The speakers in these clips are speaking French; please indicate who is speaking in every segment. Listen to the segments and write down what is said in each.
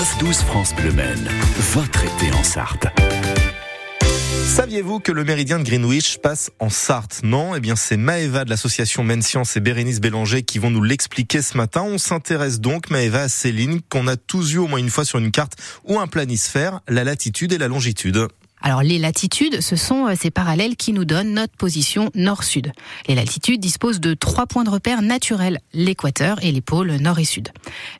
Speaker 1: 9-12 France Bleu votre été en Sarthe.
Speaker 2: Saviez-vous que le méridien de Greenwich passe en Sarthe? Non? Eh bien, c'est Maëva de l'association Men Science et Bérénice Bélanger qui vont nous l'expliquer ce matin. On s'intéresse donc, Maëva, à ces lignes qu'on a tous vues au moins une fois sur une carte ou un planisphère, la latitude et la longitude.
Speaker 3: Alors les latitudes, ce sont euh, ces parallèles qui nous donnent notre position nord-sud. Les latitudes disposent de trois points de repère naturels, l'équateur et les pôles nord et sud.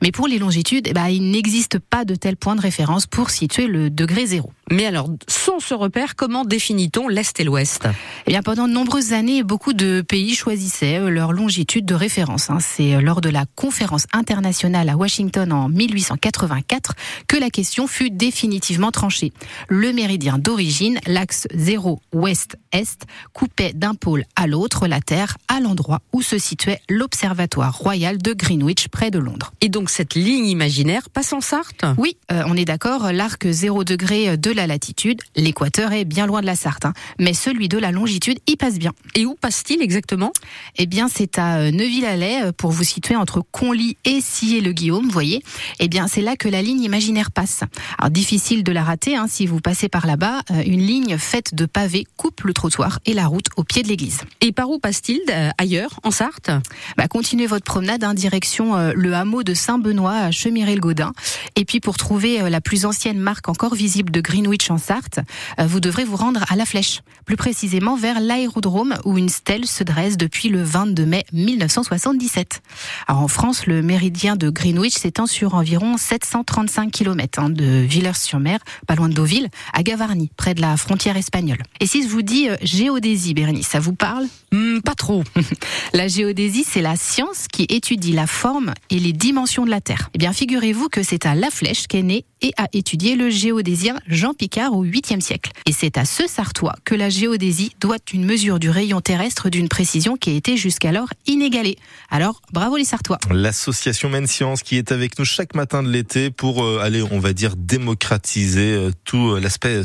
Speaker 3: Mais pour les longitudes, eh ben, il n'existe pas de tel point de référence pour situer le degré zéro.
Speaker 4: Mais alors, sans ce repère, comment définit-on l'Est et l'Ouest?
Speaker 3: Eh bien, pendant de nombreuses années, beaucoup de pays choisissaient euh, leur longitude de référence. Hein. C'est euh, lors de la conférence internationale à Washington en 1884 que la question fut définitivement tranchée. Le méridien d'origine, l'axe 0 ouest-est, coupait d'un pôle à l'autre la Terre à l'endroit où se situait l'Observatoire royal de Greenwich près de Londres.
Speaker 4: Et donc cette ligne imaginaire passe en Sarthe?
Speaker 3: Oui, euh, on est d'accord, l'arc 0 degré de la la latitude, l'équateur est bien loin de la Sarthe, hein. mais celui de la longitude y passe bien.
Speaker 4: Et où passe-t-il exactement?
Speaker 3: Eh bien, c'est à euh, Neuville-Alais, euh, pour vous situer entre Conly et Sillé-le-Guillaume, vous voyez. Eh bien, c'est là que la ligne imaginaire passe. Alors, difficile de la rater, hein, si vous passez par là-bas. Euh, une ligne faite de pavés coupe le trottoir et la route au pied de l'église.
Speaker 4: Et par où passe-t-il ailleurs, en Sarthe?
Speaker 3: Bah, Continuez votre promenade en hein, direction le hameau de Saint-Benoît à Chemiré-le-Gaudin. Et puis, pour trouver la plus ancienne marque encore visible de Greenwich en Sarthe, euh, vous devrez vous rendre à la Flèche, plus précisément vers l'aérodrome où une stèle se dresse depuis le 22 mai 1977. Alors en France, le méridien de Greenwich s'étend sur environ 735 km hein, de Villers-sur-Mer, pas loin de Deauville, à Gavarnie, près de la frontière espagnole. Et si je vous dis euh, géodésie, Bérénice, ça vous parle?
Speaker 4: Hmm, Pas trop.
Speaker 3: la géodésie, c'est la science qui étudie la forme et les dimensions de la Terre. Eh bien, figurez-vous que c'est à La Flèche qu'est né et a étudié le géodésien Jean Picard au 8e siècle. Et c'est à ce Sartois que la géodésie doit une mesure du rayon terrestre d'une précision qui a été jusqu'alors inégalée. Alors, bravo les Sartois.
Speaker 2: L'association Men Science qui est avec nous chaque matin de l'été pour euh, aller, on va dire, démocratiser euh, tout euh, l'aspect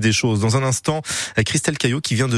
Speaker 2: des choses. Dans un instant, Christelle Caillot qui vient de